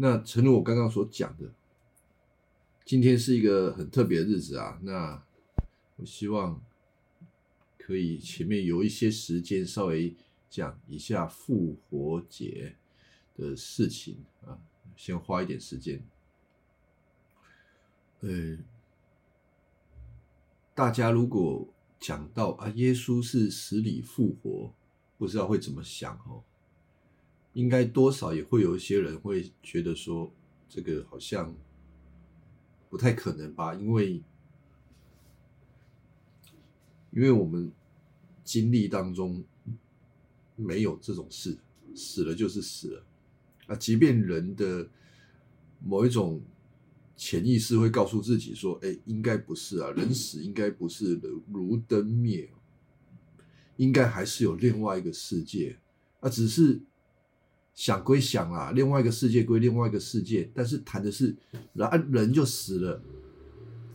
那诚如我刚刚所讲的，今天是一个很特别的日子啊。那我希望可以前面有一些时间稍微讲一下复活节的事情啊，先花一点时间。呃，大家如果讲到啊，耶稣是死里复活，不知道会怎么想哦。应该多少也会有一些人会觉得说，这个好像不太可能吧？因为，因为我们经历当中没有这种事，死了就是死了。啊，即便人的某一种潜意识会告诉自己说：“哎，应该不是啊，人死应该不是如灯灭，应该还是有另外一个世界。”啊，只是。想归想啊，另外一个世界归另外一个世界，但是谈的是人人就死了，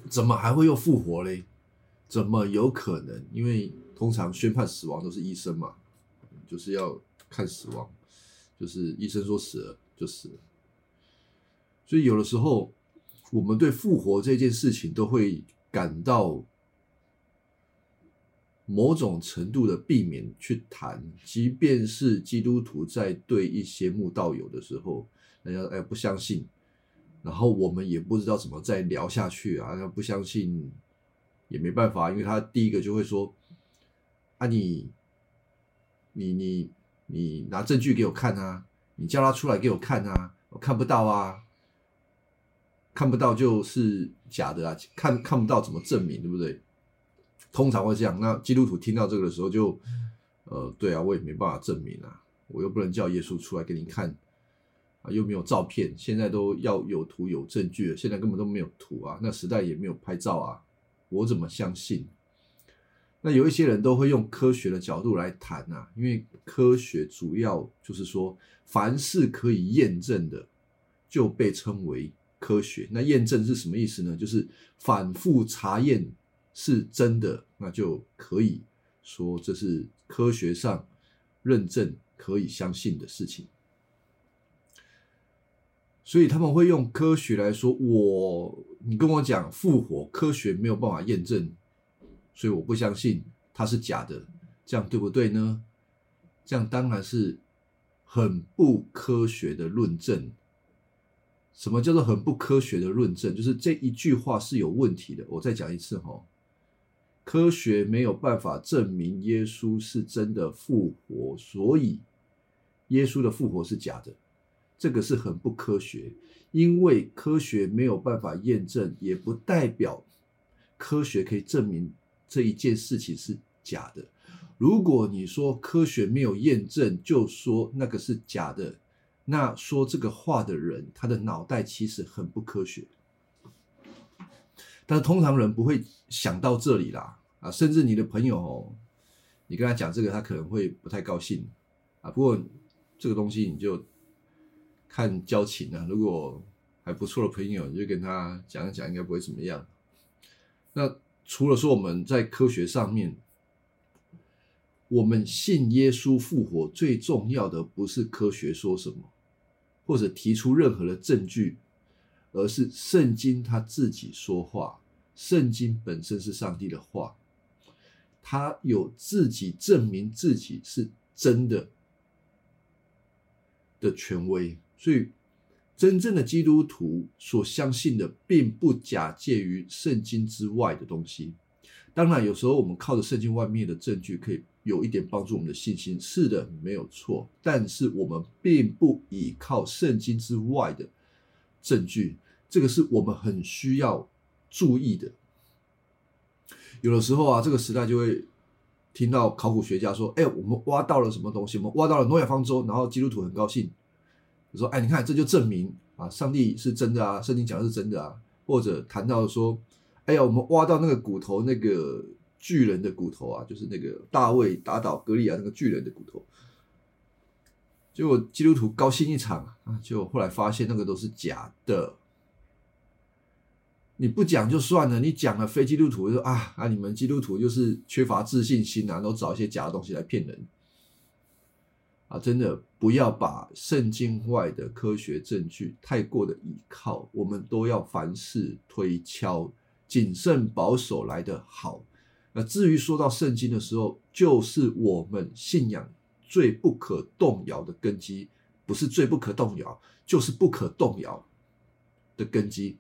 怎么还会又复活嘞？怎么有可能？因为通常宣判死亡都是医生嘛，就是要看死亡，就是医生说死了就死了。所以有的时候我们对复活这件事情都会感到。某种程度的避免去谈，即便是基督徒在对一些慕道友的时候，人家哎不相信，然后我们也不知道怎么再聊下去啊，那不相信也没办法，因为他第一个就会说啊你你你你拿证据给我看啊，你叫他出来给我看啊，我看不到啊，看不到就是假的啊，看看不到怎么证明，对不对？通常会这样。那基督徒听到这个的时候，就，呃，对啊，我也没办法证明啊，我又不能叫耶稣出来给你看，啊，又没有照片，现在都要有图有证据，现在根本都没有图啊，那时代也没有拍照啊，我怎么相信？那有一些人都会用科学的角度来谈啊，因为科学主要就是说，凡是可以验证的，就被称为科学。那验证是什么意思呢？就是反复查验。是真的，那就可以说这是科学上认证可以相信的事情。所以他们会用科学来说，我你跟我讲复活，科学没有办法验证，所以我不相信它是假的，这样对不对呢？这样当然是很不科学的论证。什么叫做很不科学的论证？就是这一句话是有问题的。我再讲一次哈。科学没有办法证明耶稣是真的复活，所以耶稣的复活是假的，这个是很不科学。因为科学没有办法验证，也不代表科学可以证明这一件事情是假的。如果你说科学没有验证，就说那个是假的，那说这个话的人，他的脑袋其实很不科学。但是通常人不会想到这里啦，啊，甚至你的朋友哦，你跟他讲这个，他可能会不太高兴啊。不过这个东西你就看交情啊，如果还不错的朋友，你就跟他讲一讲，应该不会怎么样。那除了说我们在科学上面，我们信耶稣复活，最重要的不是科学说什么，或者提出任何的证据。而是圣经他自己说话，圣经本身是上帝的话，他有自己证明自己是真的的权威，所以真正的基督徒所相信的，并不假借于圣经之外的东西。当然，有时候我们靠着圣经外面的证据，可以有一点帮助我们的信心，是的，没有错。但是我们并不依靠圣经之外的证据。这个是我们很需要注意的。有的时候啊，这个时代就会听到考古学家说：“哎，我们挖到了什么东西？我们挖到了诺亚方舟。”然后基督徒很高兴，说：“哎，你看，这就证明啊，上帝是真的啊，圣经讲的是真的啊。”或者谈到说：“哎呀，我们挖到那个骨头，那个巨人的骨头啊，就是那个大卫打倒格利亚那个巨人的骨头。”结果基督徒高兴一场啊，就后来发现那个都是假的。你不讲就算了，你讲了非基督徒说啊啊，你们基督徒就是缺乏自信心啊，都找一些假的东西来骗人啊，真的不要把圣经外的科学证据太过的依靠，我们都要凡事推敲，谨慎保守来的好。那至于说到圣经的时候，就是我们信仰最不可动摇的根基，不是最不可动摇，就是不可动摇的根基。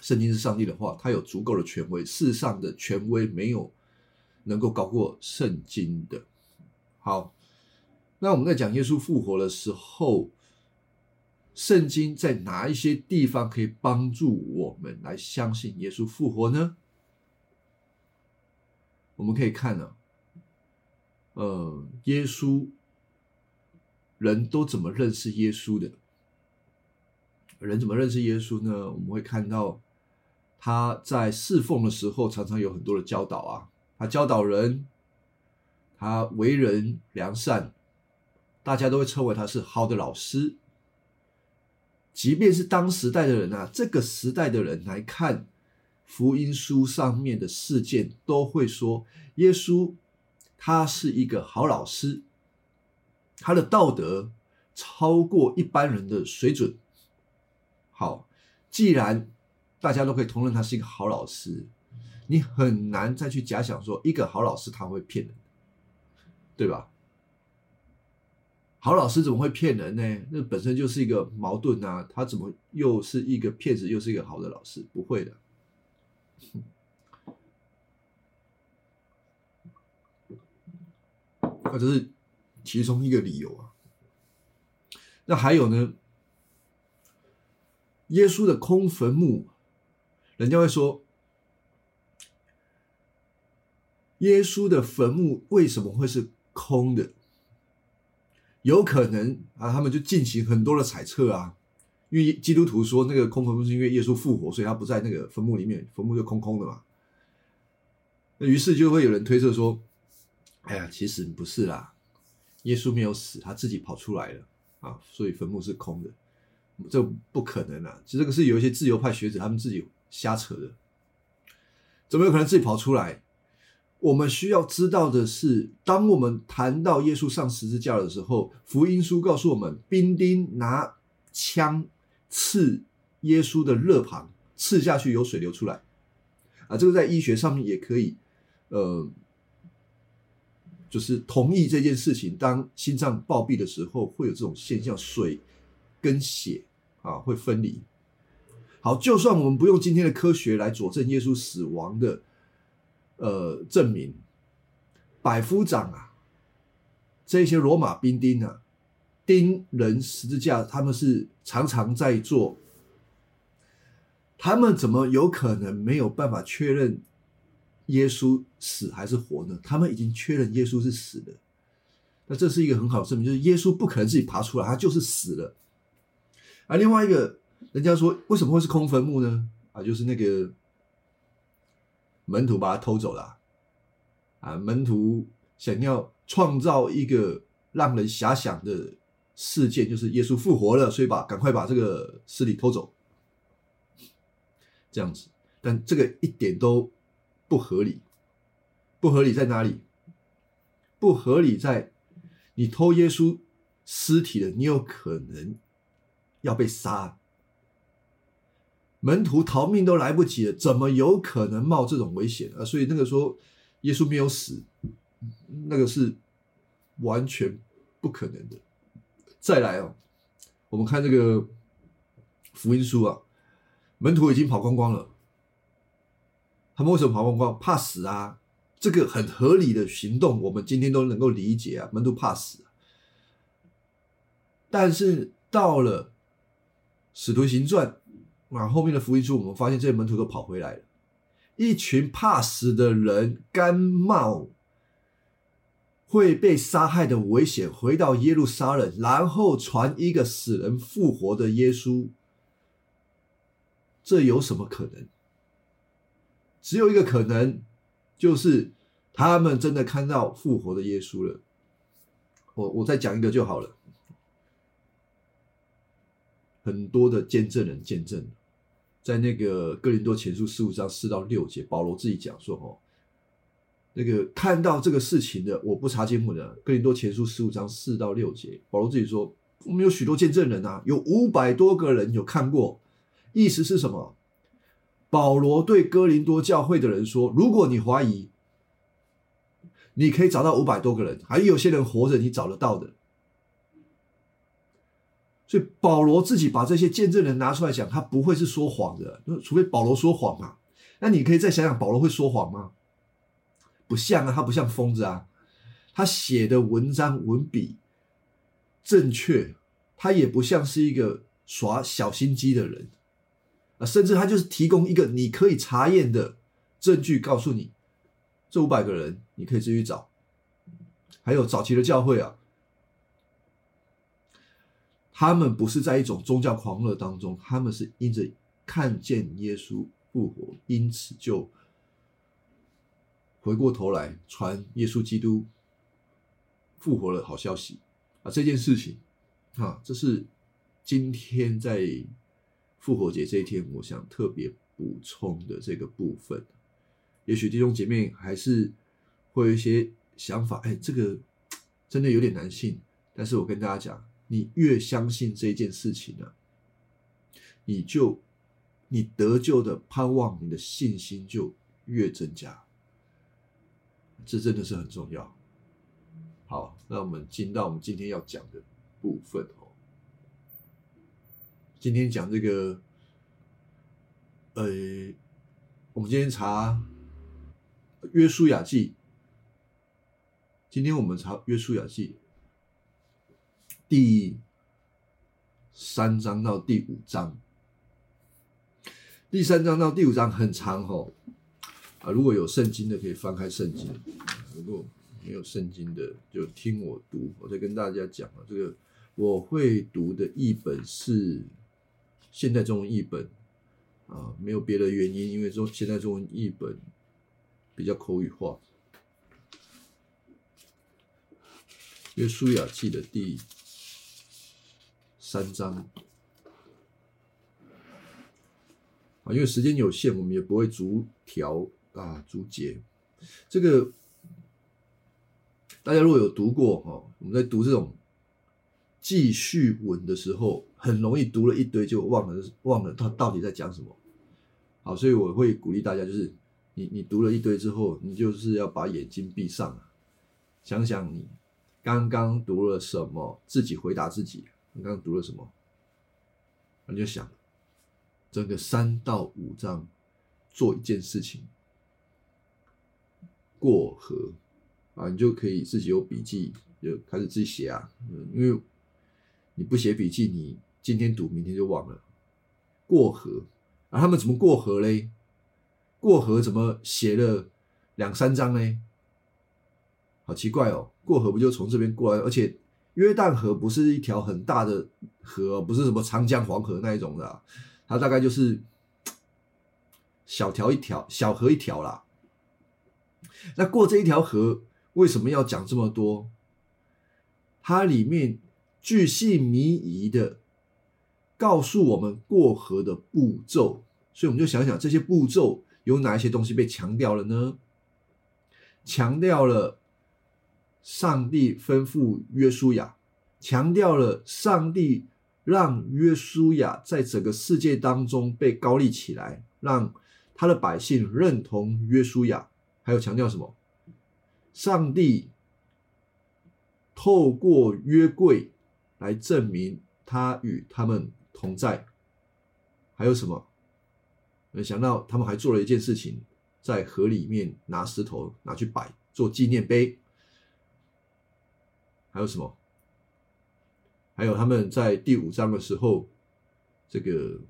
圣经是上帝的话，它有足够的权威，世上的权威没有能够高过圣经的。好。那我们在讲耶稣复活的时候，圣经在哪一些地方可以帮助我们来相信耶稣复活呢？我们可以看呢，呃，耶稣人都怎么认识耶稣的？人怎么认识耶稣呢？我们会看到他在侍奉的时候，常常有很多的教导啊，他教导人，他为人良善。大家都会称为他是好的老师，即便是当时代的人啊，这个时代的人来看福音书上面的事件，都会说耶稣他是一个好老师，他的道德超过一般人的水准。好，既然大家都可以同认他是一个好老师，你很难再去假想说一个好老师他会骗人，对吧？好老师怎么会骗人呢？那本身就是一个矛盾啊！他怎么又是一个骗子，又是一个好的老师？不会的，那这是其中一个理由啊。那还有呢？耶稣的空坟墓，人家会说，耶稣的坟墓为什么会是空的？有可能啊，他们就进行很多的猜测啊，因为基督徒说那个空坟墓是因为耶稣复活，所以他不在那个坟墓里面，坟墓就空空的嘛。那于是就会有人推测说，哎呀，其实不是啦，耶稣没有死，他自己跑出来了啊，所以坟墓是空的，这不可能啊！其实这个是有一些自由派学者他们自己瞎扯的，怎么有可能自己跑出来？我们需要知道的是，当我们谈到耶稣上十字架的时候，福音书告诉我们，兵丁拿枪刺耶稣的肋旁，刺下去有水流出来。啊，这个在医学上面也可以，呃，就是同意这件事情。当心脏暴毙的时候，会有这种现象，水跟血啊会分离。好，就算我们不用今天的科学来佐证耶稣死亡的。呃，证明百夫长啊，这些罗马兵丁啊，钉人十字架，他们是常常在做。他们怎么有可能没有办法确认耶稣死还是活呢？他们已经确认耶稣是死的，那这是一个很好的证明，就是耶稣不可能自己爬出来，他就是死了。而另外一个，人家说为什么会是空坟墓呢？啊，就是那个。门徒把他偷走了，啊！门徒想要创造一个让人遐想的事件，就是耶稣复活了，所以把赶快把这个尸体偷走，这样子。但这个一点都不合理，不合理在哪里？不合理在你偷耶稣尸体的，你有可能要被杀。门徒逃命都来不及了，怎么有可能冒这种危险啊？所以那个说耶稣没有死，那个是完全不可能的。再来哦，我们看这个福音书啊，门徒已经跑光光了，他们为什么跑光光？怕死啊！这个很合理的行动，我们今天都能够理解啊。门徒怕死，但是到了使徒行传。那后面的福音书，我们发现这些门徒都跑回来了，一群怕死的人，甘冒会被杀害的危险，回到耶路撒冷，然后传一个死人复活的耶稣，这有什么可能？只有一个可能，就是他们真的看到复活的耶稣了。我我再讲一个就好了，很多的见证人见证。在那个哥林多前书十五章四到六节，保罗自己讲说：“哦，那个看到这个事情的，我不查经目的，哥林多前书十五章四到六节，保罗自己说，我们有许多见证人啊，有五百多个人有看过，意思是什么？保罗对哥林多教会的人说，如果你怀疑，你可以找到五百多个人，还有些人活着，你找得到的。所以保罗自己把这些见证人拿出来讲，他不会是说谎的，除非保罗说谎嘛。那你可以再想想，保罗会说谎吗？不像啊，他不像疯子啊，他写的文章文笔正确，他也不像是一个耍小心机的人啊，甚至他就是提供一个你可以查验的证据，告诉你这五百个人，你可以自己找。还有早期的教会啊。他们不是在一种宗教狂热当中，他们是因着看见耶稣复活，因此就回过头来传耶稣基督复活的好消息啊！这件事情啊，这是今天在复活节这一天，我想特别补充的这个部分。也许弟兄姐妹还是会有一些想法，哎，这个真的有点难信。但是我跟大家讲。你越相信这件事情呢，你就你得救的盼望，你的信心就越增加。这真的是很重要。好，那我们进到我们今天要讲的部分哦。今天讲这个，呃，我们今天查约书亚记。今天我们查约书亚记。第三章到第五章，第三章到第五章很长哦。啊，如果有圣经的可以翻开圣经，如果没有圣经的就听我读。我再跟大家讲啊，这个我会读的译本是现代中文译本啊，没有别的原因，因为说现代中文译本比较口语化。约书亚记的第。三章啊，因为时间有限，我们也不会逐条啊逐节。这个大家如果有读过哈，我们在读这种记叙文的时候，很容易读了一堆就忘了忘了他到底在讲什么。好，所以我会鼓励大家，就是你你读了一堆之后，你就是要把眼睛闭上，想想你刚刚读了什么，自己回答自己。你刚刚读了什么？你就想，整个三到五章做一件事情，过河啊，你就可以自己有笔记，就开始自己写啊。因为你不写笔记，你今天读，明天就忘了。过河啊，他们怎么过河嘞？过河怎么写了两三章嘞？好奇怪哦，过河不就从这边过来，而且。约旦河不是一条很大的河，不是什么长江、黄河那一种的，它大概就是小条一条、小河一条啦。那过这一条河为什么要讲这么多？它里面巨细靡遗的告诉我们过河的步骤，所以我们就想想这些步骤有哪一些东西被强调了呢？强调了。上帝吩咐约书亚，强调了上帝让约书亚在整个世界当中被高立起来，让他的百姓认同约书亚。还有强调什么？上帝透过约柜来证明他与他们同在。还有什么？没想到他们还做了一件事情，在河里面拿石头拿去摆做纪念碑。还有什么？还有他们在第五章的时候，这个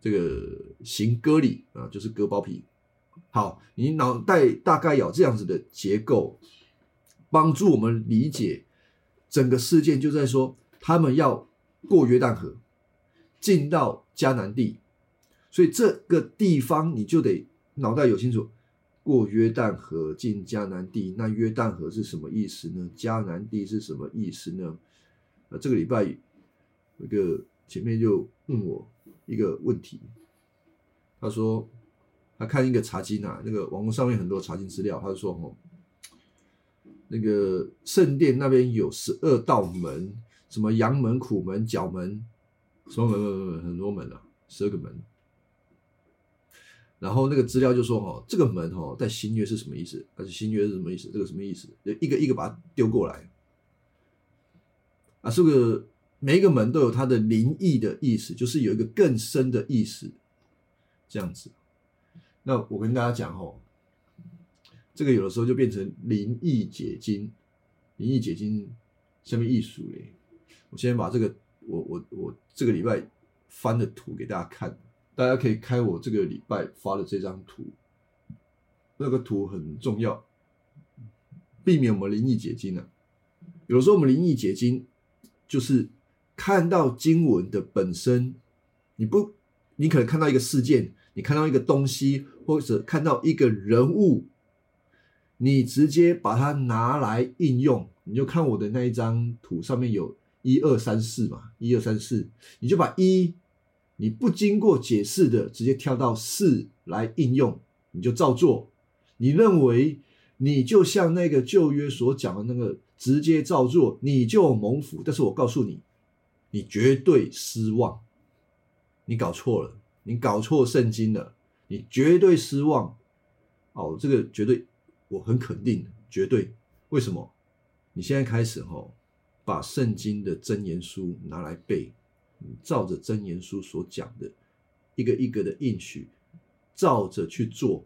这个行割礼啊，就是割包皮。好，你脑袋大概有这样子的结构，帮助我们理解整个事件，就在说他们要过约旦河，进到迦南地，所以这个地方你就得脑袋有清楚。过约旦河进迦南地，那约旦河是什么意思呢？迦南地是什么意思呢？呃，这个礼拜那个前面就问我一个问题，他说，他看一个查经啊，那个网络上面很多查经资料，他就说哦，那个圣殿那边有十二道门，什么阳门、苦门、角门，什么门门门很多门啊，十二个门。然后那个资料就说哦，这个门哦，在新约是什么意思？而且新约是什么意思？这个什么意思？就一个一个把它丢过来啊，这个每一个门都有它的灵异的意思，就是有一个更深的意思，这样子。那我跟大家讲哦，这个有的时候就变成灵异解经，灵异解经下面艺术嘞。我先把这个我我我这个礼拜翻的图给大家看，大家可以开我这个礼拜发的这张图，那个图很重要，避免我们灵异解经呢。有时候我们灵异解经就是看到经文的本身，你不，你可能看到一个事件，你看到一个东西。或者看到一个人物，你直接把它拿来应用，你就看我的那一张图上面有一二三四嘛，一二三四，你就把一，你不经过解释的直接跳到四来应用，你就照做。你认为你就像那个旧约所讲的那个直接照做，你就蒙福。但是我告诉你，你绝对失望，你搞错了，你搞错圣经了。你绝对失望，哦，这个绝对我很肯定，绝对。为什么？你现在开始哈，把圣经的真言书拿来背，照着真言书所讲的，一个一个的应许，照着去做，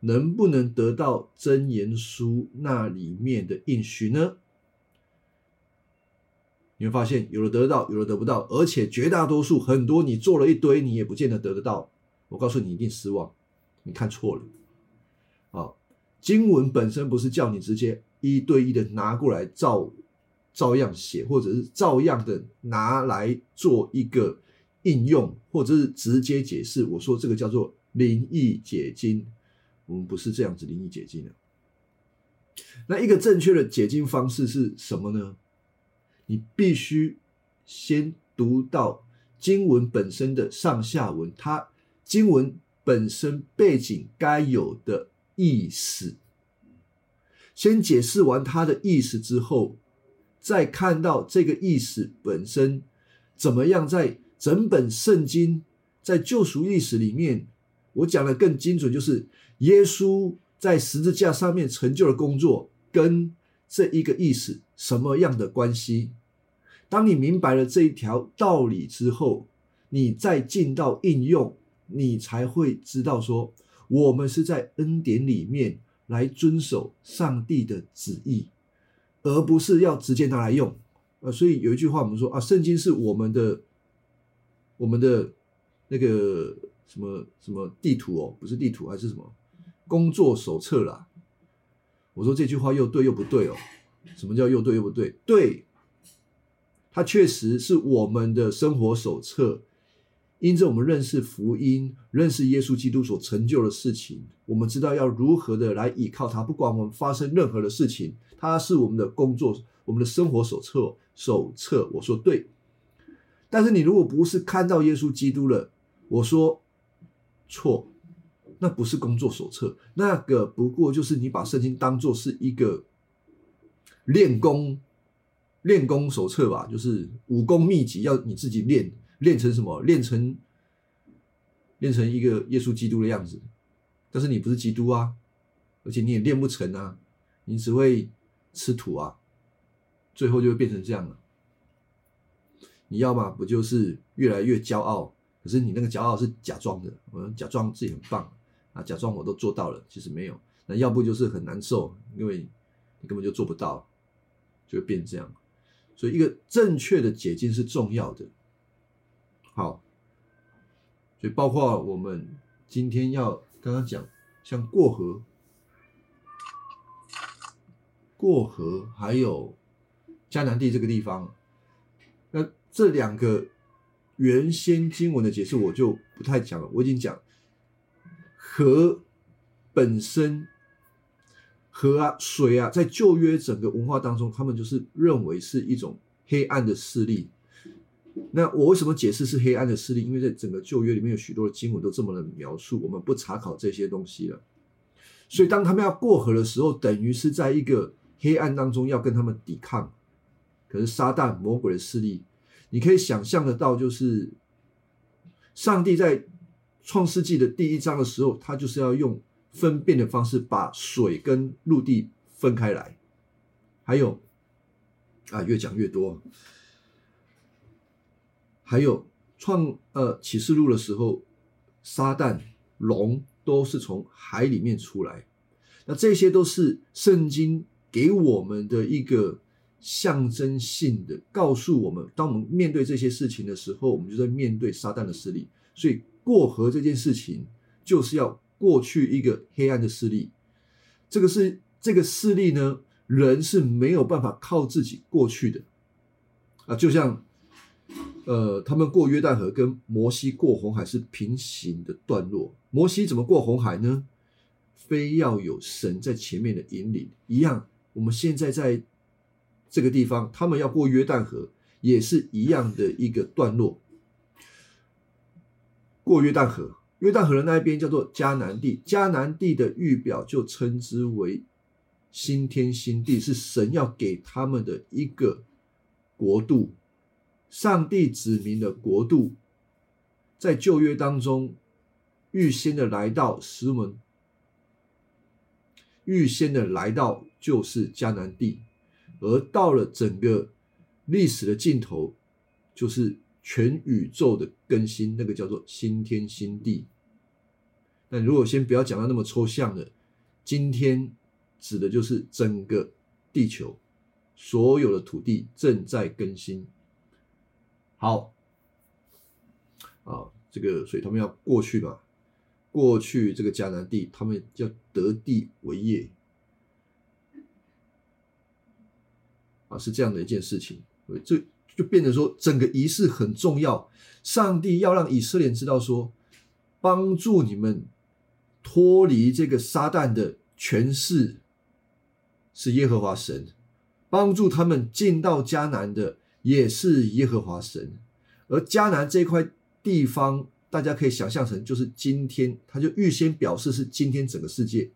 能不能得到真言书那里面的应许呢？你会发现，有的得到，有的得不到，而且绝大多数很多，你做了一堆，你也不见得得得到。我告诉你，一定失望，你看错了。啊，经文本身不是叫你直接一对一的拿过来照照样写，或者是照样的拿来做一个应用，或者是直接解释。我说这个叫做灵异解经，我们不是这样子灵异解经的。那一个正确的解经方式是什么呢？你必须先读到经文本身的上下文，它。经文本身背景该有的意思，先解释完它的意思之后，再看到这个意思本身怎么样，在整本圣经在救赎历史里面，我讲的更精准，就是耶稣在十字架上面成就的工作跟这一个意思什么样的关系？当你明白了这一条道理之后，你再进到应用。你才会知道说，我们是在恩典里面来遵守上帝的旨意，而不是要直接拿来用。呃，所以有一句话我们说啊，圣经是我们的我们的那个什么什么地图哦，不是地图还是什么工作手册啦。我说这句话又对又不对哦。什么叫又对又不对？对，它确实是我们的生活手册。因着我们认识福音，认识耶稣基督所成就的事情，我们知道要如何的来依靠他。不管我们发生任何的事情，他是我们的工作，我们的生活手册。手册，我说对。但是你如果不是看到耶稣基督了，我说错，那不是工作手册，那个不过就是你把圣经当做是一个练功练功手册吧，就是武功秘籍，要你自己练。练成什么？练成练成一个耶稣基督的样子，但是你不是基督啊，而且你也练不成啊，你只会吃土啊，最后就会变成这样了。你要么不就是越来越骄傲，可是你那个骄傲是假装的，我假装自己很棒啊，假装我都做到了，其实没有。那要不就是很难受，因为你根本就做不到，就会变这样。所以一个正确的解禁是重要的。好，所以包括我们今天要刚刚讲，像过河、过河，还有迦南地这个地方，那这两个原先经文的解释我就不太讲了。我已经讲河本身，河啊、水啊，在旧约整个文化当中，他们就是认为是一种黑暗的势力。那我为什么解释是黑暗的势力？因为在整个旧约里面有许多的经文都这么的描述，我们不查考这些东西了。所以当他们要过河的时候，等于是在一个黑暗当中要跟他们抵抗。可是撒旦魔鬼的势力，你可以想象得到，就是上帝在创世纪的第一章的时候，他就是要用分辨的方式把水跟陆地分开来。还有啊，越讲越多。还有创呃启示录的时候，撒旦龙都是从海里面出来，那这些都是圣经给我们的一个象征性的告诉我们，当我们面对这些事情的时候，我们就在面对撒旦的势力。所以过河这件事情，就是要过去一个黑暗的势力。这个是这个势力呢，人是没有办法靠自己过去的啊，就像。呃，他们过约旦河跟摩西过红海是平行的段落。摩西怎么过红海呢？非要有神在前面的引领一样。我们现在在这个地方，他们要过约旦河，也是一样的一个段落。过约旦河，约旦河的那一边叫做迦南地。迦南地的预表就称之为新天新地，是神要给他们的一个国度。上帝指明的国度，在旧约当中预先的来到，石门预先的来到就是迦南地，而到了整个历史的尽头，就是全宇宙的更新，那个叫做新天新地。那如果先不要讲到那么抽象的，今天指的就是整个地球所有的土地正在更新。好，啊，这个所以他们要过去嘛，过去这个迦南地，他们要得地为业，啊，是这样的一件事情。所以这就变成说，整个仪式很重要。上帝要让以色列知道说，帮助你们脱离这个撒旦的权势，是耶和华神帮助他们进到迦南的。也是耶和华神，而迦南这块地方，大家可以想象成就是今天，他就预先表示是今天整个世界。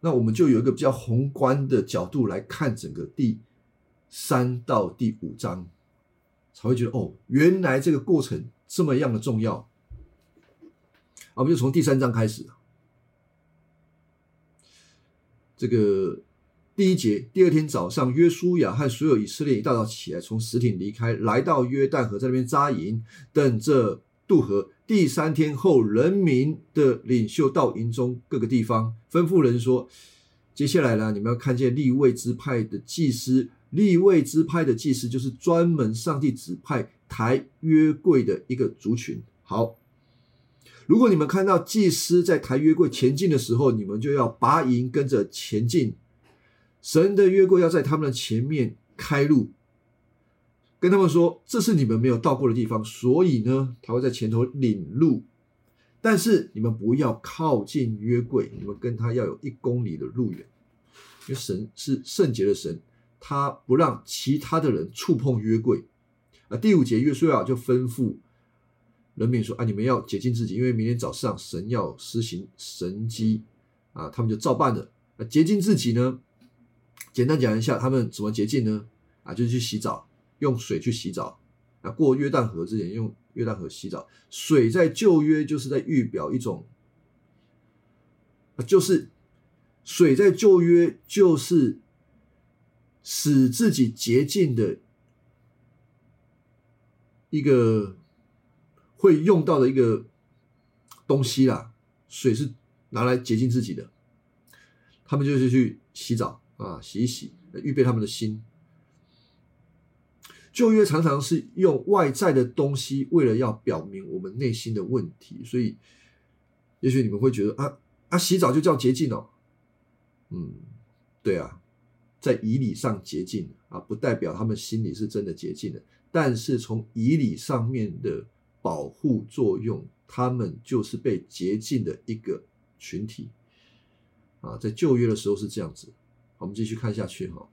那我们就有一个比较宏观的角度来看整个第三到第五章，才会觉得哦，原来这个过程这么样的重要。我们就从第三章开始，这个。第一节，第二天早上，约书亚和所有以色列一大早起来，从石亭离开，来到约旦河，在那边扎营，等着渡河。第三天后，人民的领袖到营中各个地方，吩咐人说：“接下来呢，你们要看见立位之派的祭司，立位之派的祭司就是专门上帝指派抬约柜的一个族群。好，如果你们看到祭司在抬约柜前进的时候，你们就要拔营跟着前进。”神的约柜要在他们的前面开路，跟他们说这是你们没有到过的地方，所以呢，他会在前头领路。但是你们不要靠近约柜，你们跟他要有一公里的路远，因为神是圣洁的神，他不让其他的人触碰约柜。啊，第五节约书亚就吩咐人民说：啊，你们要洁净自己，因为明天早上神要施行神迹。啊，他们就照办了。啊，洁净自己呢？简单讲一下，他们怎么洁净呢？啊，就是去洗澡，用水去洗澡。啊，过约旦河之前用约旦河洗澡。水在旧约就是在预表一种，啊就是水在旧约就是使自己洁净的一个会用到的一个东西啦。水是拿来洁净自己的，他们就是去洗澡。啊，洗一洗，预备他们的心。旧约常常是用外在的东西，为了要表明我们内心的问题，所以也许你们会觉得啊啊，洗澡就叫洁净哦。嗯，对啊，在仪礼上洁净啊，不代表他们心里是真的洁净的，但是从仪礼上面的保护作用，他们就是被洁净的一个群体。啊，在旧约的时候是这样子。我们继续看下去哈。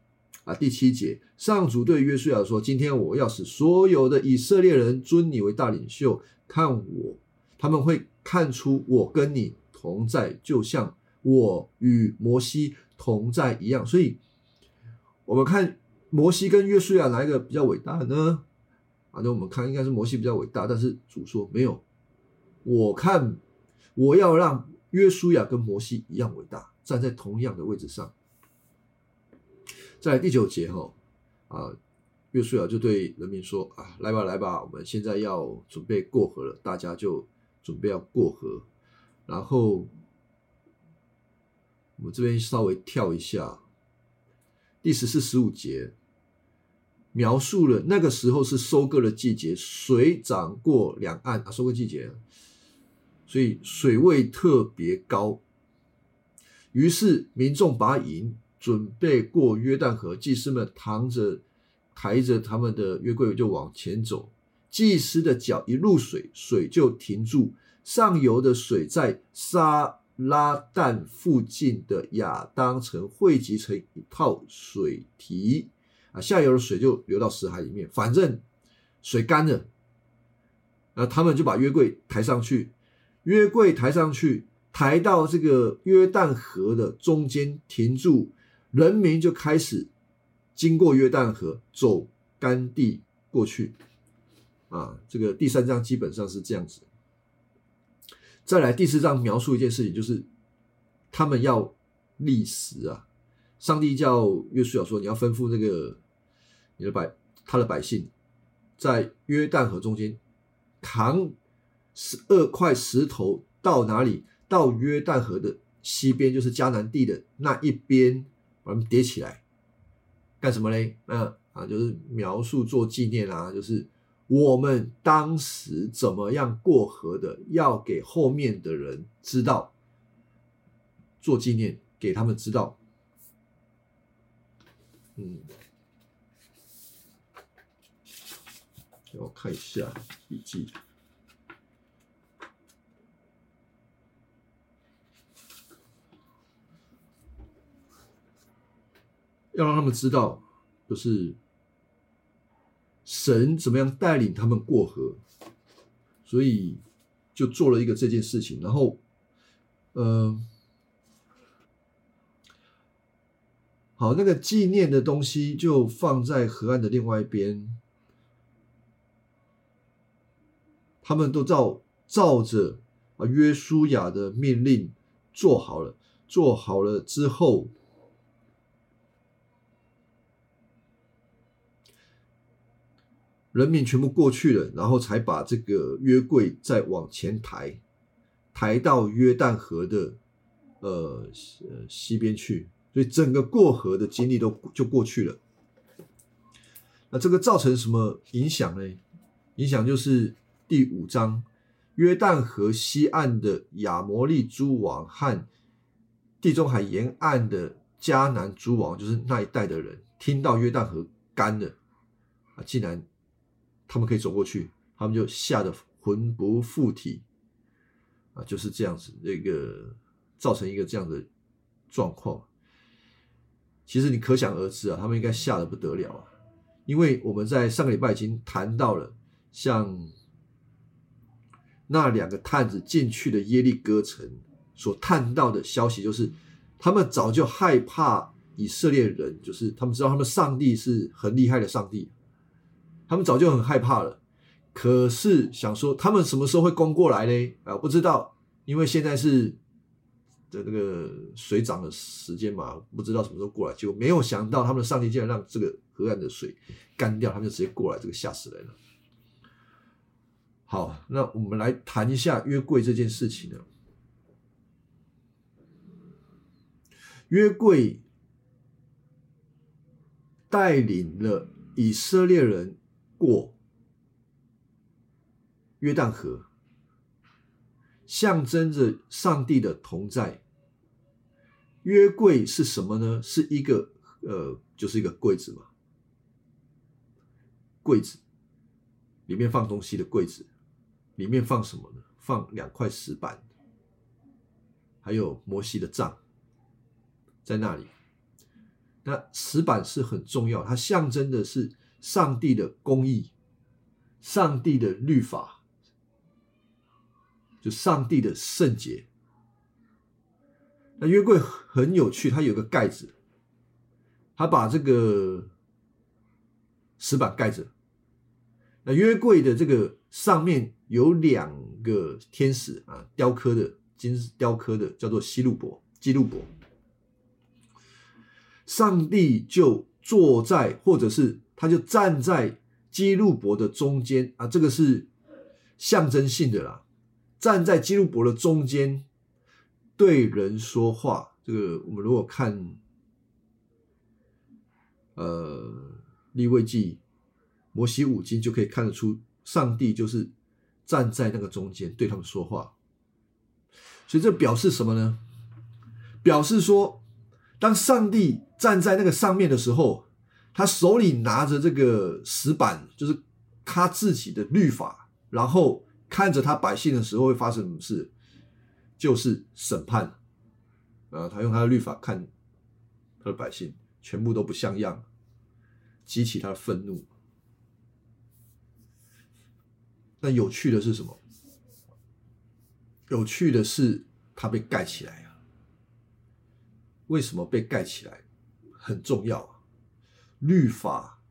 啊，第七节，上主对约书亚说：“今天我要使所有的以色列人尊你为大领袖，看我，他们会看出我跟你同在，就像我与摩西同在一样。”所以，我们看摩西跟约书亚哪一个比较伟大呢？啊，那我们看应该是摩西比较伟大，但是主说没有，我看我要让约书亚跟摩西一样伟大，站在同样的位置上。在第九节哈啊，约书亚就对人民说啊，来吧来吧，我们现在要准备过河了，大家就准备要过河。然后我们这边稍微跳一下，第十四、十五节。描述了那个时候是收割的季节，水涨过两岸啊，收割季节，所以水位特别高。于是民众把银准备过约旦河，祭司们扛着抬着他们的约柜就往前走。祭司的脚一入水，水就停住。上游的水在沙拉旦附近的亚当城汇集成一套水堤。下游的水就流到死海里面，反正水干了，那他们就把约柜抬上去，约柜抬上去，抬到这个约旦河的中间停住，人民就开始经过约旦河走干地过去。啊，这个第三章基本上是这样子。再来第四章描述一件事情，就是他们要立时啊，上帝叫约书亚说，你要吩咐那个。你的百他的百姓在约旦河中间扛十二块石头到哪里？到约旦河的西边，就是迦南地的那一边，把它们叠起来，干什么嘞？那啊，就是描述做纪念啊，就是我们当时怎么样过河的，要给后面的人知道，做纪念，给他们知道。嗯。我看一下笔记，要让他们知道，就是神怎么样带领他们过河，所以就做了一个这件事情。然后，嗯，好，那个纪念的东西就放在河岸的另外一边。他们都照照着啊约书亚的命令做好了，做好了之后，人民全部过去了，然后才把这个约柜再往前抬，抬到约旦河的呃呃西边去，所以整个过河的经历都就过去了。那这个造成什么影响呢？影响就是。第五章，约旦河西岸的亚摩利诸王和地中海沿岸的迦南诸王，就是那一带的人，听到约旦河干了啊，竟然他们可以走过去，他们就吓得魂不附体啊，就是这样子，那个造成一个这样的状况。其实你可想而知啊，他们应该吓得不得了啊，因为我们在上个礼拜已经谈到了，像。那两个探子进去的耶利哥城所探到的消息，就是他们早就害怕以色列人，就是他们知道他们上帝是很厉害的上帝，他们早就很害怕了。可是想说他们什么时候会攻过来呢？啊，不知道，因为现在是的那个水涨的时间嘛，不知道什么时候过来。就没有想到，他们的上帝竟然让这个河岸的水干掉，他们就直接过来，这个吓死人了。好，那我们来谈一下约柜这件事情呢。约柜带领了以色列人过约旦河，象征着上帝的同在。约柜是什么呢？是一个呃，就是一个柜子嘛，柜子里面放东西的柜子。里面放什么呢？放两块石板，还有摩西的杖在那里。那石板是很重要，它象征的是上帝的公义，上帝的律法，就上帝的圣洁。那约柜很有趣，它有个盖子，它把这个石板盖着。那约柜的这个上面有两个天使啊，雕刻的金雕刻的，叫做西路伯、基路伯。上帝就坐在，或者是他就站在基路伯的中间啊，这个是象征性的啦。站在基路伯的中间对人说话，这个我们如果看呃立位记、摩西五经，就可以看得出，上帝就是站在那个中间对他们说话。所以这表示什么呢？表示说。当上帝站在那个上面的时候，他手里拿着这个石板，就是他自己的律法，然后看着他百姓的时候会发生什么事，就是审判。啊，他用他的律法看他的百姓，全部都不像样，激起他的愤怒。那有趣的是什么？有趣的是他被盖起来啊。为什么被盖起来很重要啊？律法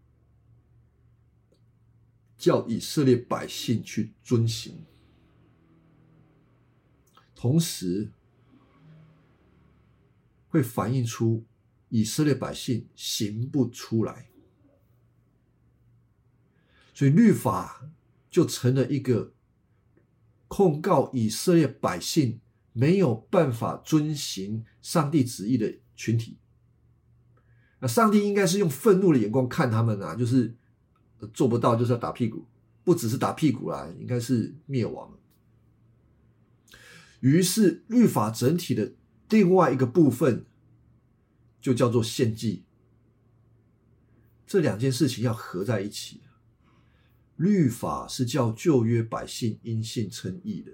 叫以色列百姓去遵行，同时会反映出以色列百姓行不出来，所以律法就成了一个控告以色列百姓。没有办法遵行上帝旨意的群体，那上帝应该是用愤怒的眼光看他们啊，就是做不到，就是要打屁股，不只是打屁股啦，应该是灭亡。于是律法整体的另外一个部分，就叫做献祭。这两件事情要合在一起，律法是叫旧约百姓因信称义的。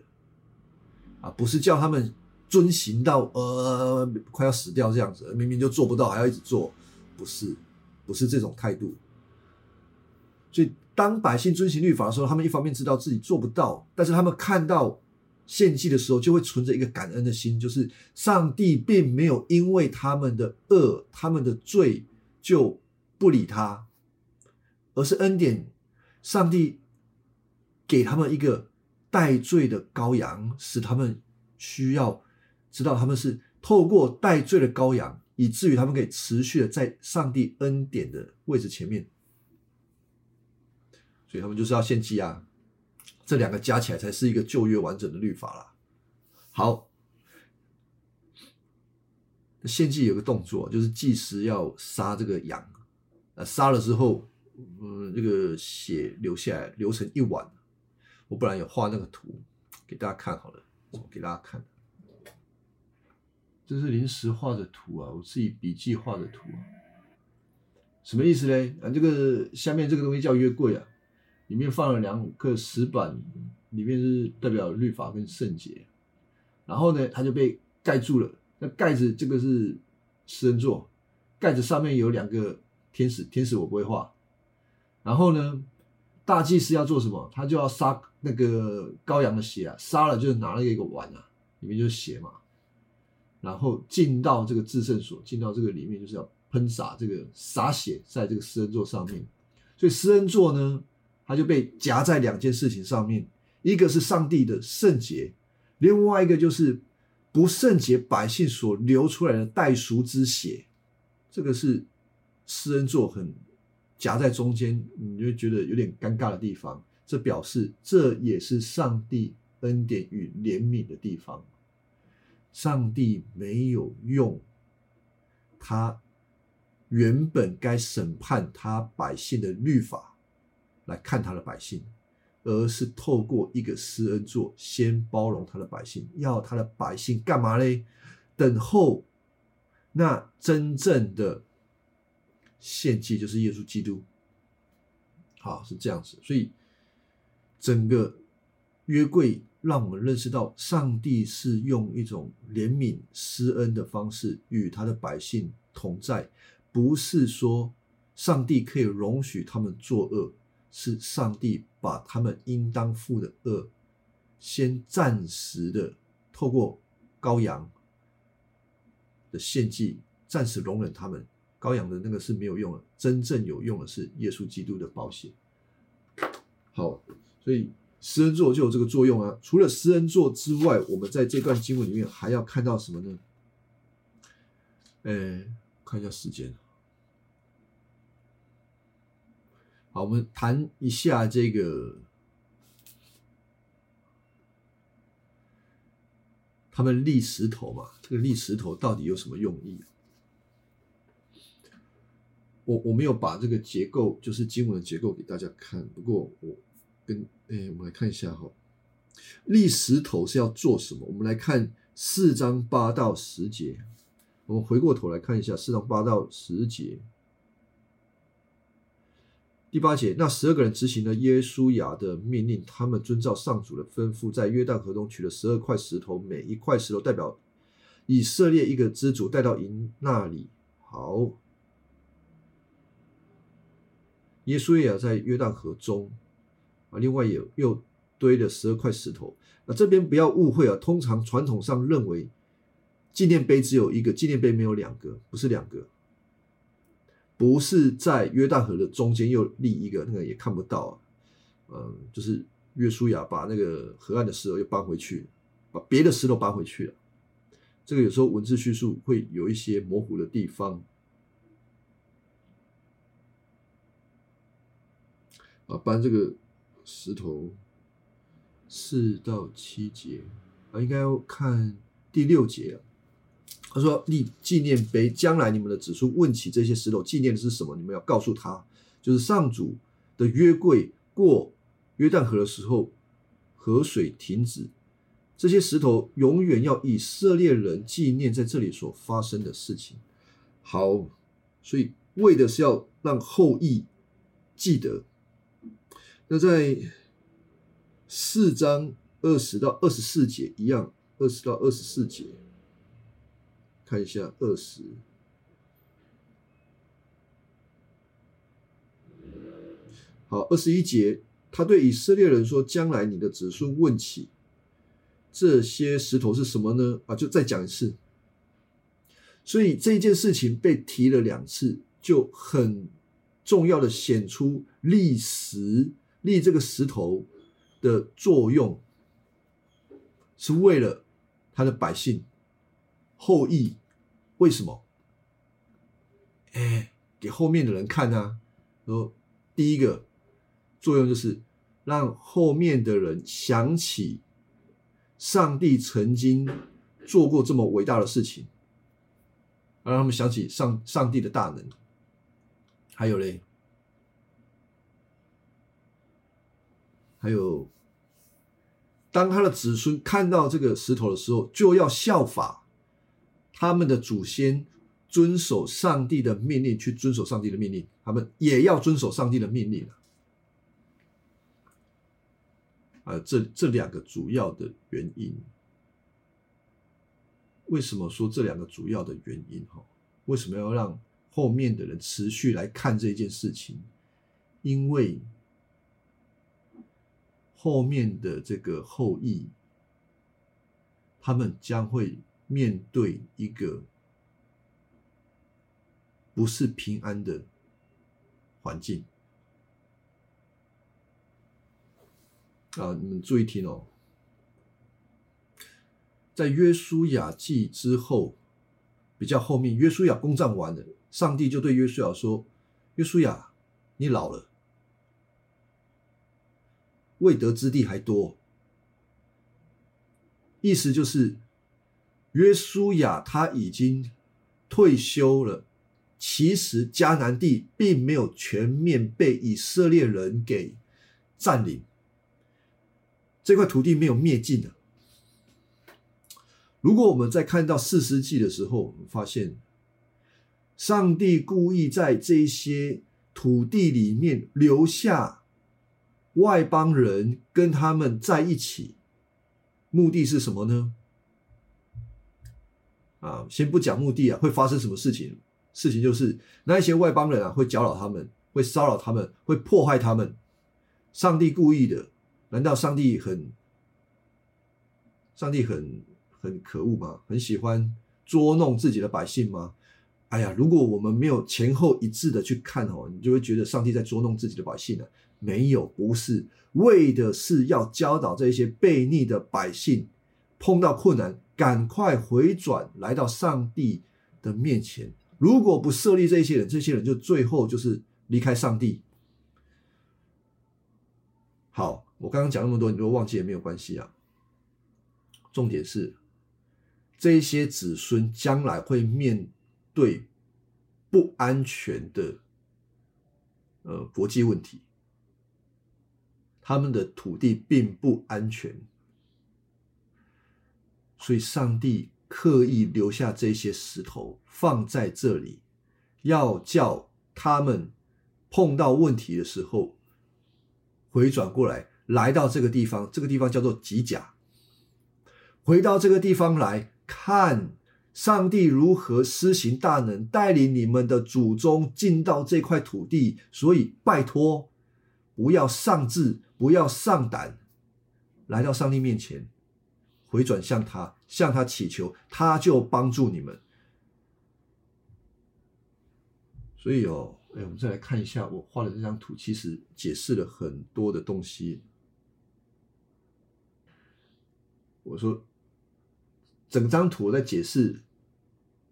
啊，不是叫他们遵行到呃快要死掉这样子，明明就做不到，还要一直做，不是，不是这种态度。所以，当百姓遵行律法的时候，他们一方面知道自己做不到，但是他们看到献祭的时候，就会存着一个感恩的心，就是上帝并没有因为他们的恶、他们的罪就不理他，而是恩典，上帝给他们一个。代罪的羔羊，使他们需要知道他们是透过代罪的羔羊，以至于他们可以持续的在上帝恩典的位置前面，所以他们就是要献祭啊。这两个加起来才是一个旧约完整的律法了。好，献祭有个动作，就是祭司要杀这个羊，呃，杀了之后，嗯，这个血流下来，流成一碗。我本来有画那个图给大家看好了，给大家看。这是临时画的图啊，我自己笔记画的图啊。什么意思嘞？啊，这个下面这个东西叫约柜啊，里面放了两个石板，里面是代表律法跟圣洁。然后呢，它就被盖住了。那盖子这个是施恩座，盖子上面有两个天使，天使我不会画。然后呢？大祭司要做什么？他就要杀那个羔羊的血啊，杀了就拿了一个碗啊，里面就是血嘛。然后进到这个至圣所，进到这个里面就是要喷洒这个洒血在这个施恩座上面。所以施恩座呢，它就被夹在两件事情上面，一个是上帝的圣洁，另外一个就是不圣洁百姓所流出来的代赎之血。这个是施恩座很。夹在中间，你就觉得有点尴尬的地方。这表示这也是上帝恩典与怜悯的地方。上帝没有用他原本该审判他百姓的律法来看他的百姓，而是透过一个施恩座先包容他的百姓，要他的百姓干嘛嘞？等候那真正的。献祭就是耶稣基督，好是这样子，所以整个约柜让我们认识到，上帝是用一种怜悯施恩的方式与他的百姓同在，不是说上帝可以容许他们作恶，是上帝把他们应当负的恶，先暂时的透过羔羊的献祭，暂时容忍他们。羔羊的那个是没有用的，真正有用的是耶稣基督的保险。好，所以施恩座就有这个作用啊。除了施恩座之外，我们在这段经文里面还要看到什么呢？呃，看一下时间。好，我们谈一下这个他们立石头嘛，这个立石头到底有什么用意？我我没有把这个结构，就是经文的结构给大家看。不过我跟哎，我们来看一下哈，立石头是要做什么？我们来看四章八到十节。我们回过头来看一下四章八到十节。第八节，那十二个人执行了耶稣亚的命令，他们遵照上主的吩咐，在约旦河中取了十二块石头，每一块石头代表以色列一个支族，带到营那里。好。耶稣也在约旦河中啊，另外也又堆了十二块石头。那这边不要误会啊，通常传统上认为纪念碑只有一个，纪念碑没有两个，不是两个，不是在约旦河的中间又立一个，那个也看不到啊。嗯，就是约书亚把那个河岸的石头又搬回去，把别的石头搬回去了。这个有时候文字叙述会有一些模糊的地方。啊，搬这个石头四到七节啊，应该要看第六节啊。他说立纪念碑，将来你们的子孙问起这些石头纪念的是什么，你们要告诉他，就是上主的约柜过约旦河的时候，河水停止，这些石头永远要以色列人纪念在这里所发生的事情。好，所以为的是要让后裔记得。那在四章二十到二十四节一样，二十到二十四节，看一下二十。好，二十一节，他对以色列人说：“将来你的子孙问起这些石头是什么呢？”啊，就再讲一次。所以这一件事情被提了两次，就很重要的显出历史。立这个石头的作用，是为了他的百姓后裔。为什么？哎，给后面的人看啊。说第一个作用就是让后面的人想起上帝曾经做过这么伟大的事情，让他们想起上上帝的大能。还有嘞。还有，当他的子孙看到这个石头的时候，就要效法他们的祖先，遵守上帝的命令，去遵守上帝的命令。他们也要遵守上帝的命令啊，这这两个主要的原因，为什么说这两个主要的原因？哈，为什么要让后面的人持续来看这件事情？因为。后面的这个后裔，他们将会面对一个不是平安的环境啊！你们注意听哦，在约书亚记之后，比较后面，约书亚攻占完了，上帝就对约书亚说：“约书亚，你老了。”未得之地还多，意思就是约书亚他已经退休了。其实迦南地并没有全面被以色列人给占领，这块土地没有灭尽的。如果我们在看到四世纪的时候，我们发现上帝故意在这些土地里面留下。外邦人跟他们在一起，目的是什么呢？啊，先不讲目的啊，会发生什么事情？事情就是那一些外邦人啊会搅扰他们，会骚扰他们，会迫害他们。上帝故意的？难道上帝很上帝很很可恶吗？很喜欢捉弄自己的百姓吗？哎呀，如果我们没有前后一致的去看哦，你就会觉得上帝在捉弄自己的百姓呢。没有，不是为的是要教导这些悖逆的百姓，碰到困难赶快回转来到上帝的面前。如果不设立这些人，这些人就最后就是离开上帝。好，我刚刚讲那么多，你如果忘记也没有关系啊。重点是，这些子孙将来会面对不安全的呃国际问题。他们的土地并不安全，所以上帝刻意留下这些石头放在这里，要叫他们碰到问题的时候回转过来，来到这个地方。这个地方叫做吉甲，回到这个地方来看上帝如何施行大能，带领你们的祖宗进到这块土地。所以拜托，不要丧志。不要上胆，来到上帝面前，回转向他，向他祈求，他就帮助你们。所以哦，哎，我们再来看一下我画的这张图，其实解释了很多的东西。我说，整张图我在解释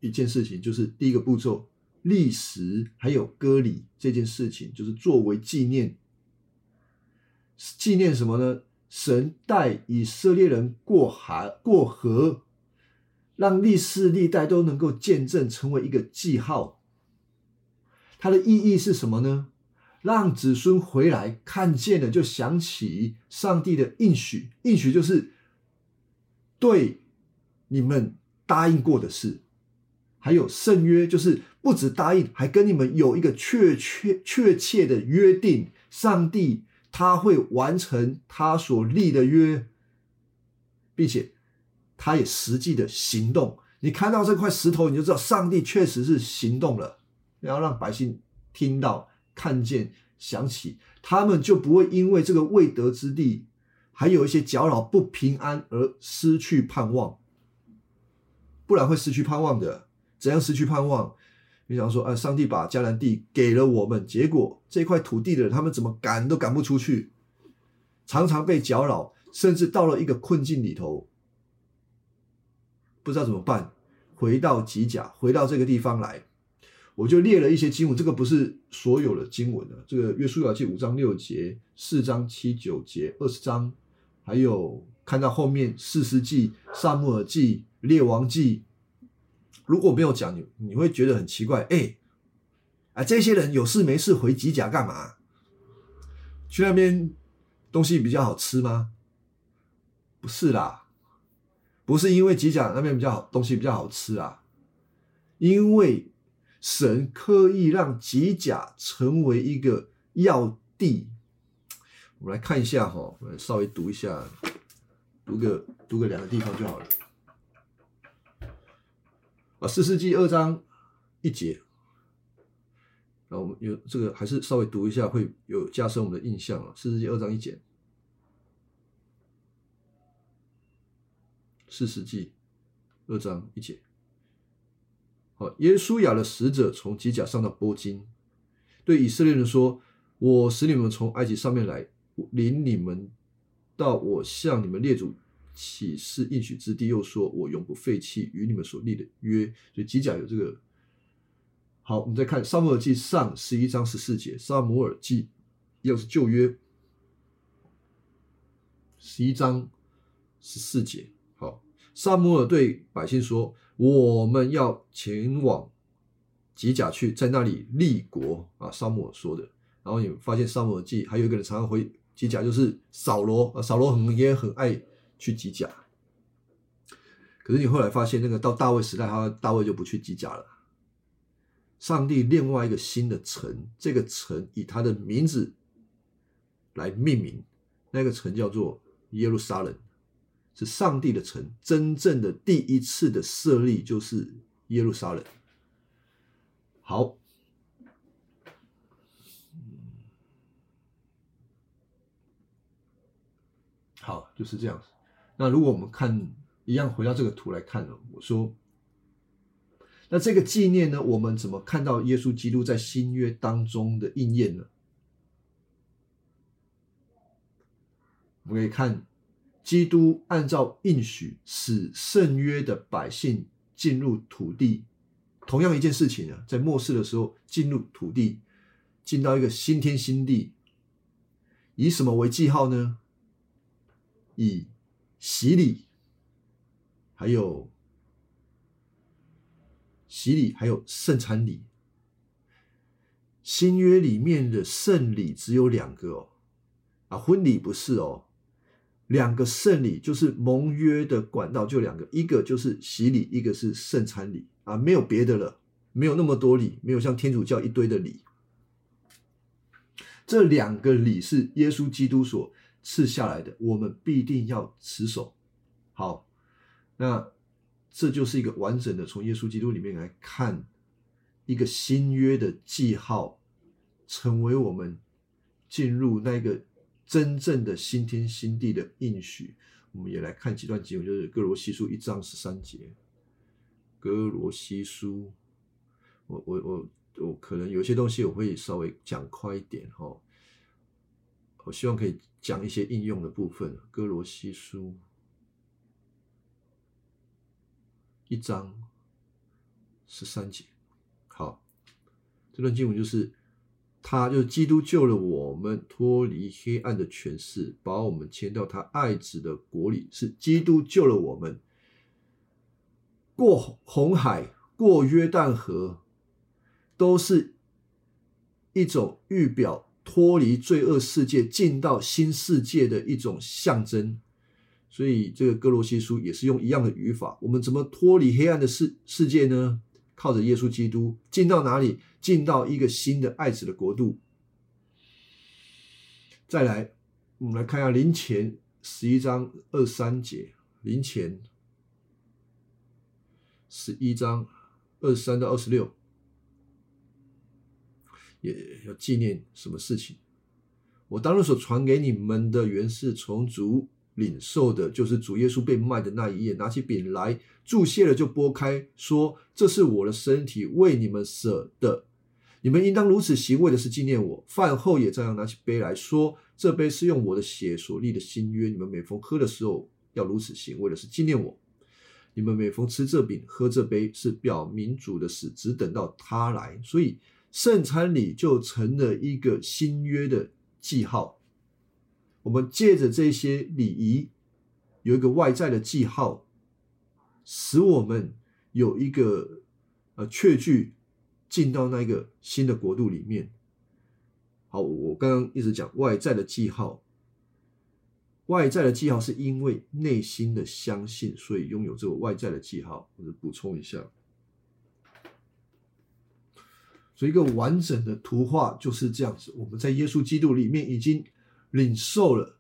一件事情，就是第一个步骤，历史还有割礼这件事情，就是作为纪念。纪念什么呢？神带以色列人过海过河，让历世历代都能够见证，成为一个记号。它的意义是什么呢？让子孙回来看见了，就想起上帝的应许。应许就是对你们答应过的事，还有圣约，就是不止答应，还跟你们有一个确确确切的约定。上帝。他会完成他所立的约，并且他也实际的行动。你看到这块石头，你就知道上帝确实是行动了。然后让百姓听到、看见、想起，他们就不会因为这个未得之地还有一些搅扰不平安而失去盼望，不然会失去盼望的。怎样失去盼望？你想说，哎，上帝把迦南地给了我们，结果这块土地的人，他们怎么赶都赶不出去，常常被搅扰，甚至到了一个困境里头，不知道怎么办。回到吉甲，回到这个地方来，我就列了一些经文，这个不是所有的经文的，这个约书亚记五章六节、四章七九节、二十章，还有看到后面四世纪、萨母尔记、列王记。如果没有讲你，你会觉得很奇怪。哎，啊，这些人有事没事回吉甲干嘛？去那边东西比较好吃吗？不是啦，不是因为吉甲那边比较好，东西比较好吃啊。因为神刻意让吉甲成为一个要地。我们来看一下哈，我们稍微读一下，读个读个两个地方就好了。啊，四世纪二章一节，然后我们有这个还是稍微读一下，会有加深我们的印象啊。四世纪二章一节，四世纪二章一节。好，耶稣雅的使者从机甲上到波金，对以色列人说：“我使你们从埃及上面来，领你们到我向你们列祖。”启示应许之地，又说：“我永不废弃与你们所立的约。”所以基甲有这个。好，我们再看《萨姆尔记上》十一章十四节，《萨姆尔记》又是旧约十一章十四节。好，萨姆尔对百姓说：“我们要前往基甲去，在那里立国。”啊，萨姆尔说的。然后你发现《萨姆尔记》还有一个人常常回基甲，就是扫罗。啊，扫罗很也很爱。去机甲，可是你后来发现，那个到大卫时代，他大卫就不去机甲了。上帝另外一个新的城，这个城以他的名字来命名，那个城叫做耶路撒冷，是上帝的城。真正的第一次的设立就是耶路撒冷。好，好，就是这样子。那如果我们看一样，回到这个图来看呢，我说，那这个纪念呢，我们怎么看到耶稣基督在新约当中的应验呢？我们可以看，基督按照应许使圣约的百姓进入土地。同样一件事情啊，在末世的时候进入土地，进到一个新天新地，以什么为记号呢？以洗礼，还有洗礼，还有圣餐礼。新约里面的圣礼只有两个哦，啊，婚礼不是哦，两个圣礼就是盟约的管道就两个，一个就是洗礼，一个是圣餐礼。啊，没有别的了，没有那么多礼，没有像天主教一堆的礼。这两个礼是耶稣基督所赐下来的，我们必定要持守。好，那这就是一个完整的从耶稣基督里面来看一个新约的记号，成为我们进入那个真正的新天新地的应许。我们也来看几段经文，就是哥罗西书一章十三节。哥罗西书，我我我我可能有些东西我会稍微讲快一点哈，我希望可以讲一些应用的部分。哥罗西书一章十三节，好，这段经文就是，他就是基督救了我们脱离黑暗的权势，把我们迁到他爱子的国里，是基督救了我们。过红海、过约旦河，都是一种预表脱离罪恶世界、进到新世界的一种象征。所以，这个哥罗西书也是用一样的语法。我们怎么脱离黑暗的世世界呢？靠着耶稣基督进到哪里？进到一个新的爱子的国度。再来，我们来看一下灵前十一章二三节，灵前。十一章二十三到二十六，也要纪念什么事情？我当日所传给你们的原是从主领受的，就是主耶稣被卖的那一夜，拿起饼来注谢了，就拨开，说：“这是我的身体，为你们舍的。你们应当如此行，为的是纪念我。饭后也照样拿起杯来说：这杯是用我的血所立的新约，你们每逢喝的时候要如此行，为的是纪念我。”你们每逢吃这饼、喝这杯，是表明主的死，只等到他来。所以圣餐礼就成了一个新约的记号。我们借着这些礼仪，有一个外在的记号，使我们有一个呃确据进到那个新的国度里面。好，我刚刚一直讲外在的记号。外在的记号是因为内心的相信，所以拥有这个外在的记号。我补充一下，所以一个完整的图画就是这样子。我们在耶稣基督里面已经领受了。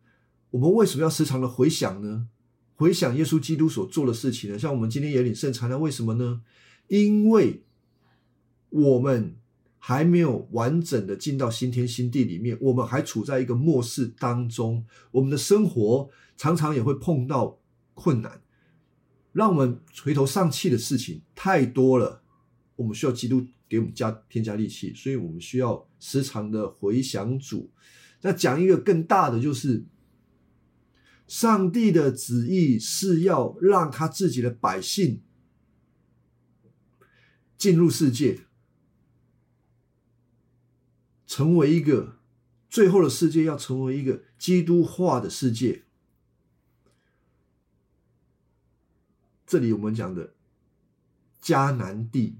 我们为什么要时常的回想呢？回想耶稣基督所做的事情呢？像我们今天也领圣餐，那为什么呢？因为我们。还没有完整的进到新天新地里面，我们还处在一个末世当中。我们的生活常常也会碰到困难，让我们垂头丧气的事情太多了。我们需要基督给我们加添加力气，所以我们需要时常的回想主。那讲一个更大的，就是上帝的旨意是要让他自己的百姓进入世界。成为一个最后的世界，要成为一个基督化的世界。这里我们讲的迦南地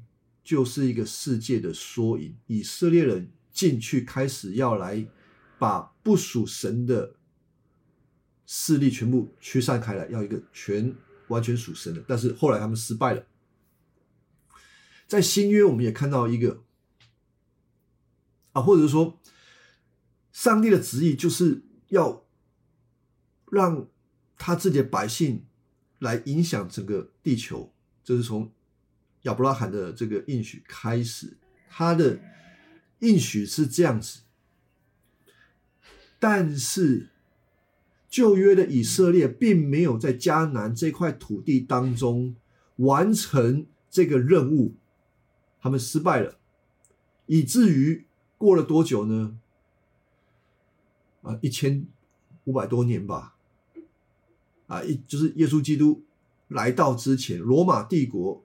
就是一个世界的缩影。以色列人进去，开始要来把不属神的势力全部驱散开来，要一个全完全属神的。但是后来他们失败了。在新约，我们也看到一个。啊，或者说，上帝的旨意就是要让他自己的百姓来影响整个地球，这是从亚伯拉罕的这个应许开始。他的应许是这样子，但是旧约的以色列并没有在迦南这块土地当中完成这个任务，他们失败了，以至于过了多久呢？啊，一千五百多年吧，啊，一就是耶稣基督来到之前，罗马帝国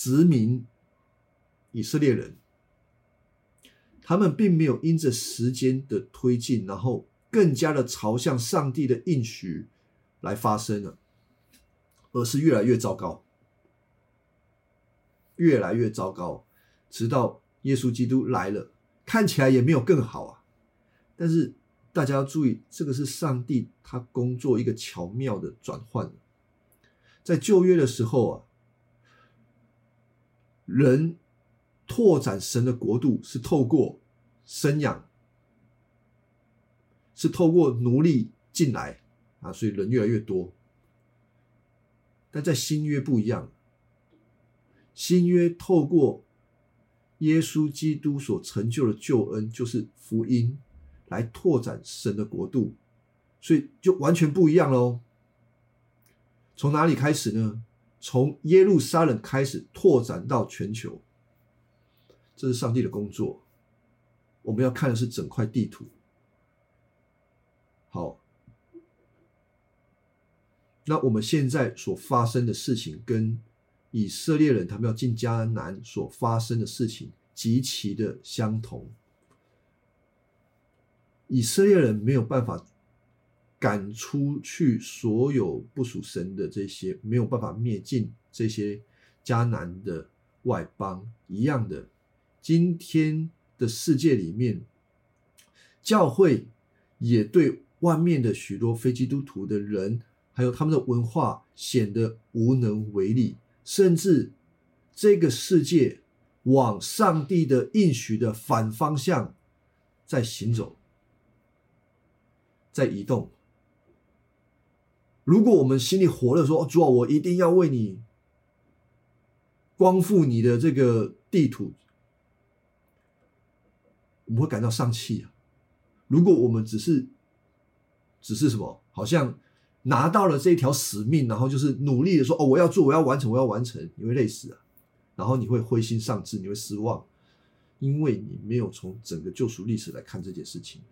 殖民以色列人，他们并没有因着时间的推进，然后更加的朝向上帝的应许来发生了，而是越来越糟糕，越来越糟糕，直到耶稣基督来了。看起来也没有更好啊，但是大家要注意，这个是上帝他工作一个巧妙的转换。在旧约的时候啊，人拓展神的国度是透过生养，是透过奴隶进来啊，所以人越来越多。但在新约不一样，新约透过。耶稣基督所成就的救恩就是福音，来拓展神的国度，所以就完全不一样喽。从哪里开始呢？从耶路撒冷开始拓展到全球，这是上帝的工作。我们要看的是整块地图。好，那我们现在所发生的事情跟。以色列人他们要进迦南所发生的事情极其的相同。以色列人没有办法赶出去所有不属神的这些，没有办法灭尽这些迦南的外邦一样的。今天的世界里面，教会也对外面的许多非基督徒的人，还有他们的文化显得无能为力。甚至这个世界往上帝的应许的反方向在行走，在移动。如果我们心里活着说：“主啊，我一定要为你光复你的这个地图”，我们会感到丧气啊。如果我们只是只是什么，好像。拿到了这一条使命，然后就是努力的说：“哦，我要做，我要完成，我要完成。”你会累死啊，然后你会灰心丧志，你会失望，因为你没有从整个救赎历史来看这件事情。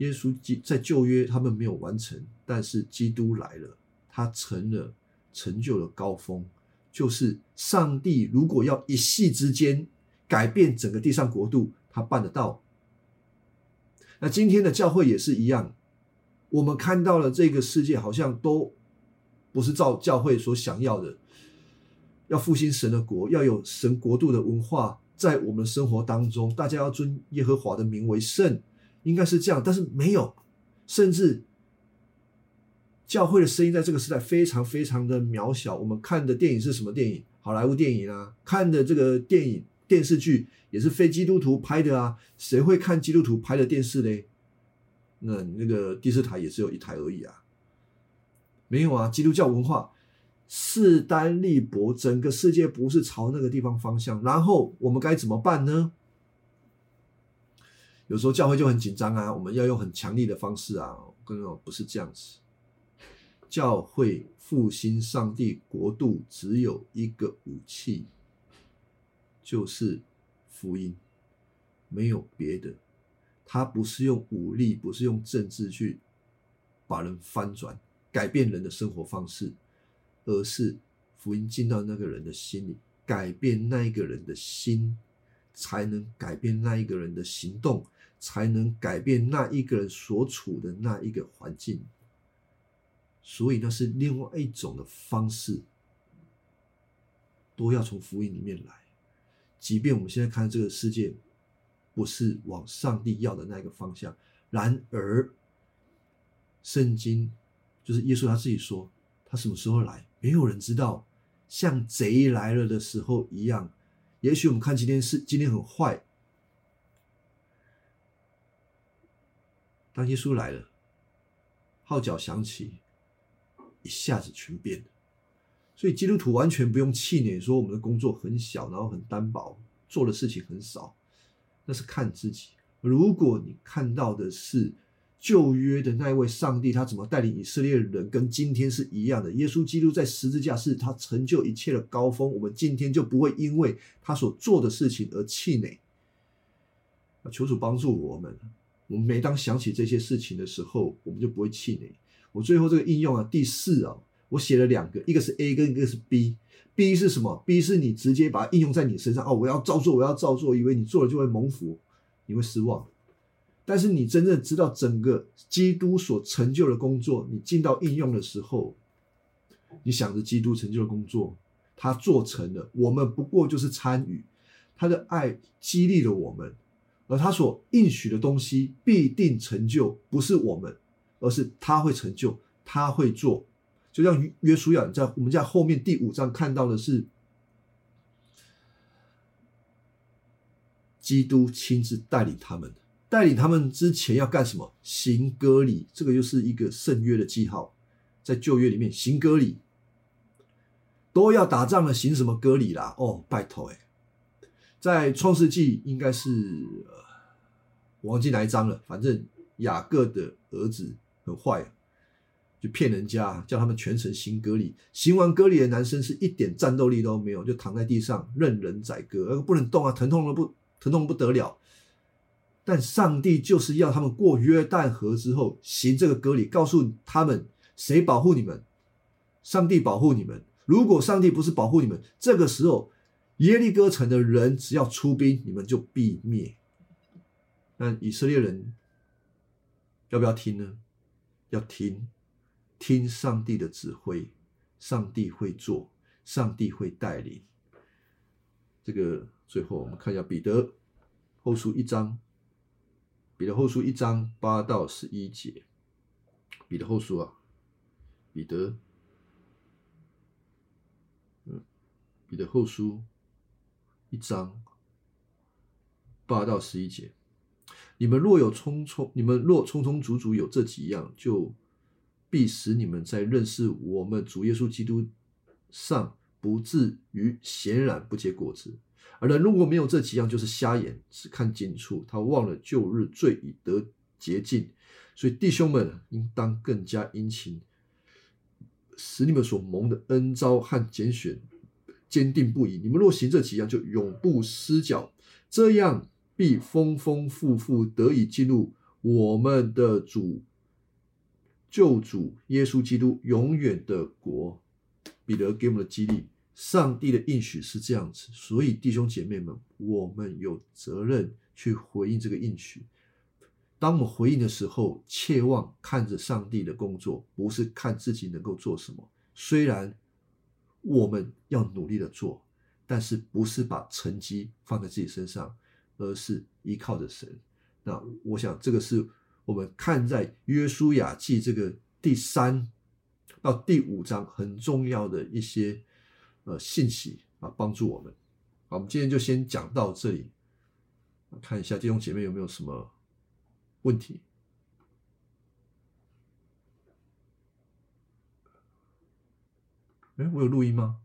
耶稣基在旧约他们没有完成，但是基督来了，他成了成就了高峰，就是上帝如果要一夕之间改变整个地上国度，他办得到。那今天的教会也是一样，我们看到了这个世界好像都不是照教会所想要的，要复兴神的国，要有神国度的文化在我们生活当中，大家要尊耶和华的名为圣，应该是这样，但是没有，甚至教会的声音在这个时代非常非常的渺小。我们看的电影是什么电影？好莱坞电影啊，看的这个电影。电视剧也是非基督徒拍的啊，谁会看基督徒拍的电视嘞？那那个第四台也只有一台而已啊，没有啊。基督教文化势单力薄，整个世界不是朝那个地方方向。然后我们该怎么办呢？有时候教会就很紧张啊，我们要用很强力的方式啊，跟我不是这样子。教会复兴上帝国度只有一个武器。就是福音，没有别的。他不是用武力，不是用政治去把人翻转、改变人的生活方式，而是福音进到那个人的心里，改变那一个人的心，才能改变那一个人的行动，才能改变那一个人所处的那一个环境。所以那是另外一种的方式，都要从福音里面来。即便我们现在看这个世界不是往上帝要的那个方向，然而圣经就是耶稣他自己说，他什么时候来，没有人知道，像贼来了的时候一样。也许我们看今天是今天很坏，当耶稣来了，号角响起，一下子全变了。所以基督徒完全不用气馁，说我们的工作很小，然后很单薄，做的事情很少，那是看自己。如果你看到的是旧约的那一位上帝，他怎么带领以色列人，跟今天是一样的。耶稣基督在十字架是他成就一切的高峰，我们今天就不会因为他所做的事情而气馁。求主帮助我们，我们每当想起这些事情的时候，我们就不会气馁。我最后这个应用啊，第四啊，我写了两个，一个是 A，跟一个是 B。B 是什么？B 是你直接把它应用在你身上哦，我要照做，我要照做，以为你做了就会蒙福，你会失望。但是你真正知道整个基督所成就的工作，你进到应用的时候，你想着基督成就的工作，他做成了，我们不过就是参与，他的爱激励了我们。而他所应许的东西必定成就，不是我们，而是他会成就，他会做。就像约书亚在我们在后面第五章看到的是，基督亲自带领他们，带领他们之前要干什么？行割礼，这个又是一个圣约的记号，在旧约里面行割礼，都要打仗了，行什么割礼啦？哦，拜托哎。在创世纪应该是我忘记哪一章了，反正雅各的儿子很坏，就骗人家，叫他们全程行割礼。行完割礼的男生是一点战斗力都没有，就躺在地上任人宰割，不能动啊，疼痛的不疼痛不得了。但上帝就是要他们过约旦河之后行这个割礼，告诉他们谁保护你们？上帝保护你们。如果上帝不是保护你们，这个时候。耶利哥城的人只要出兵，你们就必灭。那以色列人要不要听呢？要听，听上帝的指挥，上帝会做，上帝会带领。这个最后我们看一下彼得后书一章，彼得后书一章八到十一节，彼得后书啊，彼得，嗯，彼得后书。一章八到十一节，你们若有充充，你们若充充足足有这几样，就必使你们在认识我们主耶稣基督上不至于显然不结果子。而人如果没有这几样，就是瞎眼，只看近处，他忘了旧日罪已得洁净。所以弟兄们应当更加殷勤，使你们所蒙的恩招和拣选。坚定不移。你们若行这几样，就永不失脚，这样必丰丰富富得以进入我们的主救主耶稣基督永远的国。彼得给我们的激励，上帝的应许是这样子，所以弟兄姐妹们，我们有责任去回应这个应许。当我们回应的时候，切望看着上帝的工作，不是看自己能够做什么。虽然。我们要努力的做，但是不是把成绩放在自己身上，而是依靠着神。那我想，这个是我们看在约书亚记这个第三到第五章很重要的一些呃信息啊，帮助我们。好，我们今天就先讲到这里，看一下弟兄姐妹有没有什么问题。哎，我有录音吗？